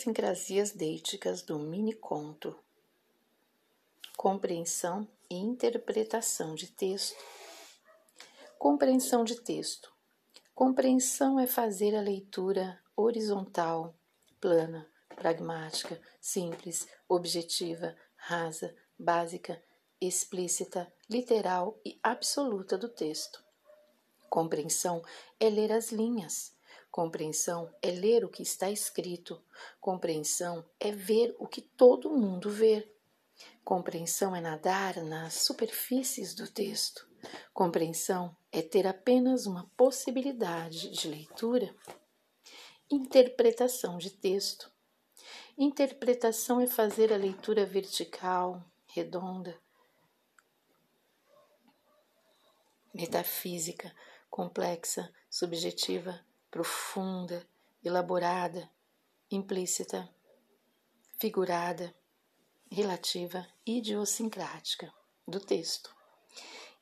Sincrasias deíticas do mini-conto. Compreensão e interpretação de texto. Compreensão de texto. Compreensão é fazer a leitura horizontal, plana, pragmática, simples, objetiva, rasa, básica, explícita, literal e absoluta do texto. Compreensão é ler as linhas Compreensão é ler o que está escrito. Compreensão é ver o que todo mundo vê. Compreensão é nadar nas superfícies do texto. Compreensão é ter apenas uma possibilidade de leitura. Interpretação de texto. Interpretação é fazer a leitura vertical, redonda, metafísica, complexa, subjetiva, profunda, elaborada, implícita, figurada, relativa, idiosincrática do texto.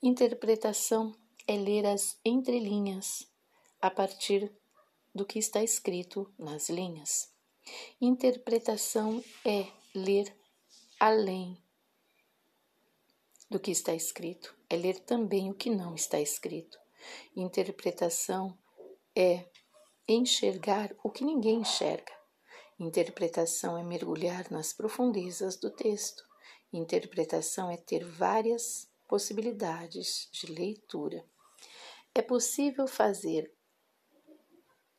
Interpretação é ler as entrelinhas a partir do que está escrito nas linhas. Interpretação é ler além do que está escrito, é ler também o que não está escrito. Interpretação é enxergar o que ninguém enxerga. Interpretação é mergulhar nas profundezas do texto. Interpretação é ter várias possibilidades de leitura. É possível fazer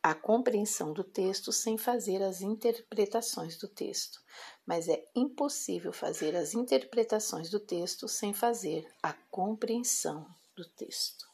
a compreensão do texto sem fazer as interpretações do texto, mas é impossível fazer as interpretações do texto sem fazer a compreensão do texto.